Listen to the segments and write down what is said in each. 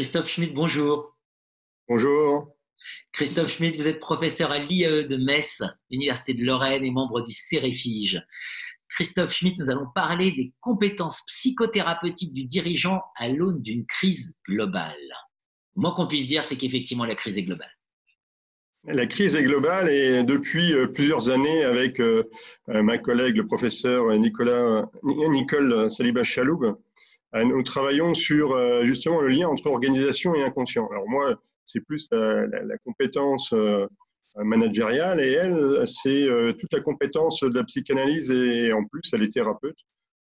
Christophe Schmitt, bonjour. Bonjour. Christophe Schmitt, vous êtes professeur à l'IAE de Metz, Université de Lorraine et membre du CEREFIGE. Christophe Schmitt, nous allons parler des compétences psychothérapeutiques du dirigeant à l'aune d'une crise globale. Le moins qu'on puisse dire, c'est qu'effectivement, la crise est globale. La crise est globale et depuis euh, plusieurs années, avec euh, euh, ma collègue, le professeur Nicolas, Nicole Saliba-Chaloub, nous travaillons sur justement le lien entre organisation et inconscient. Alors moi, c'est plus la, la, compétence managériale et elle, c'est toute la compétence de la psychanalyse et en plus, elle est thérapeute.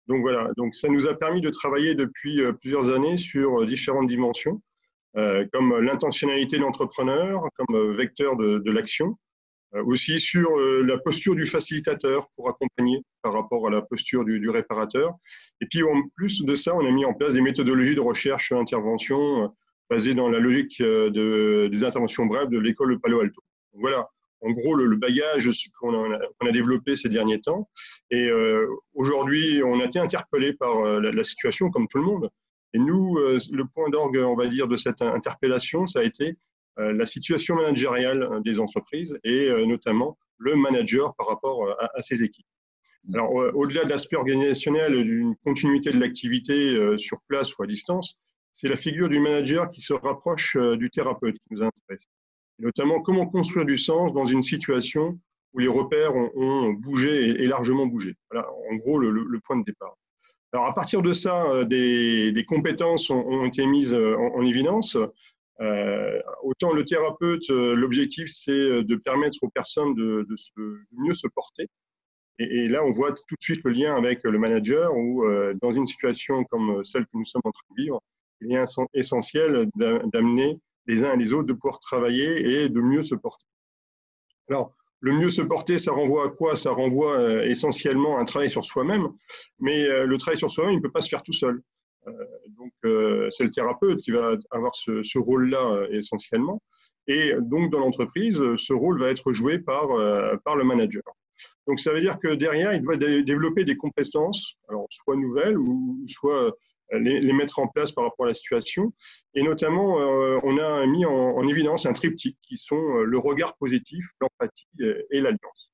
Donc voilà, donc ça nous a permis de travailler depuis plusieurs années sur différentes dimensions. Euh, comme l'intentionnalité de l'entrepreneur, comme euh, vecteur de, l'action, euh, aussi sur la posture du facilitateur pour accompagner par rapport à la posture du, réparateur. Et puis en plus de ça, on a mis en place des méthodologies de recherche intervention basées dans la logique de, des interventions brèves de l'école Palo Alto. Voilà, en gros, le, bagage qu'on a, développé ces derniers temps. Et euh, aujourd'hui, on a été interpellé par la, situation, comme tout le monde. Et nous, euh, le point d'orgue, on va dire, de cette interpellation, ça a été euh, la situation managériale euh, des entreprises et notamment le manager par rapport à, ses équipes. Mmh. Alors, au-delà de l'aspect organisationnel d'une continuité de l'activité sur place ou à distance, c'est la figure du manager qui se rapproche du thérapeute qui nous intéresse. Et notamment, comment construire du sens dans une situation où les repères ont, bougé et, largement bougé. Voilà, en gros, le point de départ. Alors, à partir de ça, euh, des, compétences ont, été mises euh, en, évidence. Euh, autant le thérapeute, l'objectif, c'est de permettre aux personnes de, mieux se porter. Et, là, on voit tout de suite le lien avec le manager, où dans une situation comme celle que nous sommes en train de vivre, il est essentiel d'amener les uns et les autres de pouvoir travailler et de mieux se porter. Alors, le mieux se porter, ça renvoie à quoi? Ça renvoie euh, essentiellement à un travail sur soi-même, mais euh, le travail sur soi-même, il ne peut pas se faire tout seul. Euh, donc, c'est le thérapeute qui va avoir ce, rôle-là essentiellement. Et donc, dans l'entreprise, ce rôle va être joué par, par le manager. Donc, ça veut dire que derrière, il doit développer des compétences, alors soit nouvelles ou soit les, mettre en place par rapport à la situation. Et notamment, euh, on a mis en, évidence un triptyque qui sont euh, le regard positif, l'empathie et l'alliance.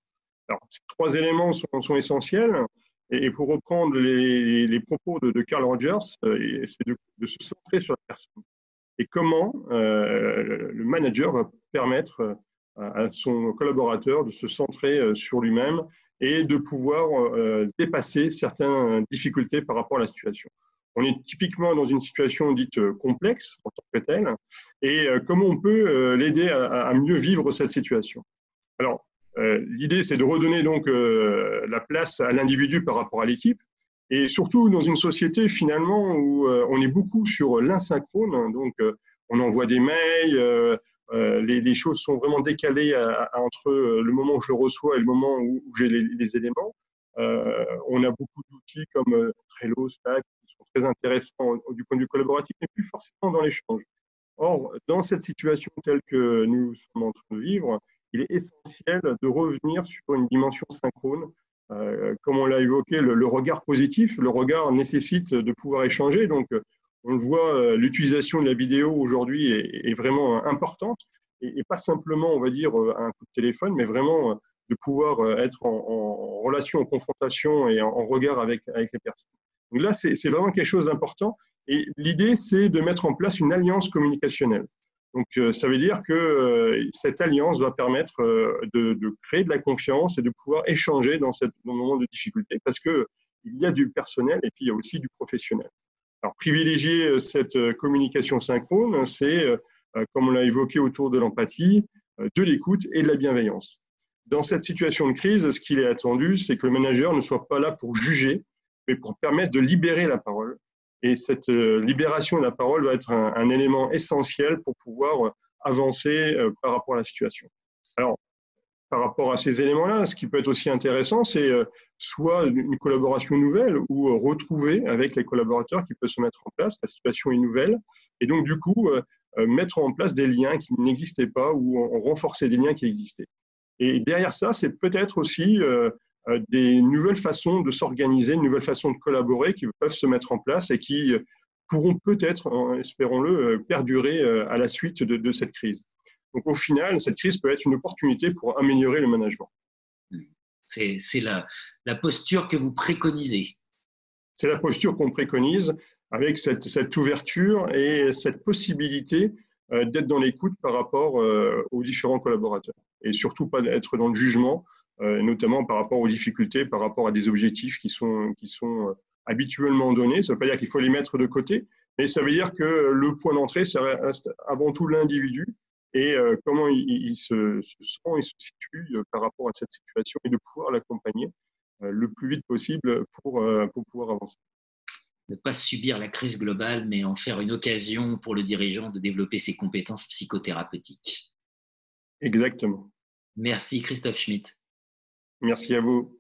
Alors, ces trois éléments sont, essentiels. Et, pour reprendre les, propos de, Carl Rogers, euh, c'est de, se centrer sur la personne. Et comment le manager va permettre à son collaborateur de se centrer sur lui-même et de pouvoir dépasser certaines difficultés par rapport à la situation on est typiquement dans une situation dite euh, complexe en tant que telle, et euh, comment on peut euh, l'aider à, mieux vivre cette situation. Alors, l'idée, c'est de redonner donc la place à l'individu par rapport à l'équipe, et surtout dans une société finalement où on est beaucoup sur l'insynchrone, donc on envoie des mails, les, choses sont vraiment décalées entre le moment où je le reçois et le moment où, j'ai les, éléments. on a beaucoup d'outils comme Trello, Slack, très intéressant du point de vue collaboratif, mais plus forcément dans l'échange. Or, dans cette situation telle que nous sommes en train de vivre, il est essentiel de revenir sur une dimension synchrone. Euh, comme on l'a évoqué, le, regard positif, le regard nécessite de pouvoir échanger. Donc, on le voit, euh, l'utilisation de la vidéo aujourd'hui est, vraiment importante. Et, pas simplement, on va dire, euh, un coup de téléphone, mais vraiment de pouvoir être en, relation, en confrontation et en, regard avec les personnes. Donc là, c'est vraiment quelque chose d'important. Et l'idée, c'est de mettre en place une alliance communicationnelle. Donc, euh, ça veut dire que euh, cette alliance va permettre euh, de, créer de la confiance et de pouvoir échanger dans, dans moment de difficulté parce qu'il y a du personnel et puis il y a aussi du professionnel. Alors, privilégier cette communication synchrone, c'est, comme on l'a évoqué autour de l'empathie, de l'écoute et de la bienveillance. Dans cette situation de crise, ce qu'il est attendu, c'est que le manager ne soit pas là pour juger, mais pour permettre de libérer la parole. Et cette euh, libération de la parole va être un, élément essentiel pour pouvoir euh, avancer euh, par rapport à la situation. Alors, par rapport à ces éléments-là, ce qui peut être aussi intéressant, c'est soit une collaboration nouvelle ou retrouver avec les collaborateurs qui peuvent se mettre en place. La situation est nouvelle. Et donc, du coup, mettre en place des liens qui n'existaient pas ou renforcer des liens qui existaient. Et derrière ça, c'est peut-être aussi des nouvelles façons de s'organiser, une nouvelle façon de collaborer qui peuvent se mettre en place et qui pourront peut-être, espérons-le, perdurer à la suite de, cette crise. Donc au final, cette crise peut être une opportunité pour améliorer le management. C'est la, la posture que vous préconisez. C'est la posture qu'on préconise avec cette, cette, ouverture et cette possibilité d'être dans l'écoute par rapport aux différents collaborateurs. Et surtout pas être dans le jugement, notamment par rapport aux difficultés, par rapport à des objectifs qui sont, qui sont habituellement donnés. Ça ne veut pas dire qu'il faut les mettre de côté, mais ça veut dire que le point d'entrée, c'est avant tout l'individu et euh, comment il, se, sent, il se situe euh, par rapport à cette situation et de pouvoir l'accompagner euh, le plus vite possible pour, pour pouvoir avancer. Ne pas subir la crise globale, mais en faire une occasion pour le dirigeant de développer ses compétences psychothérapeutiques. Exactement. Merci Christophe Schmitt. Merci à vous.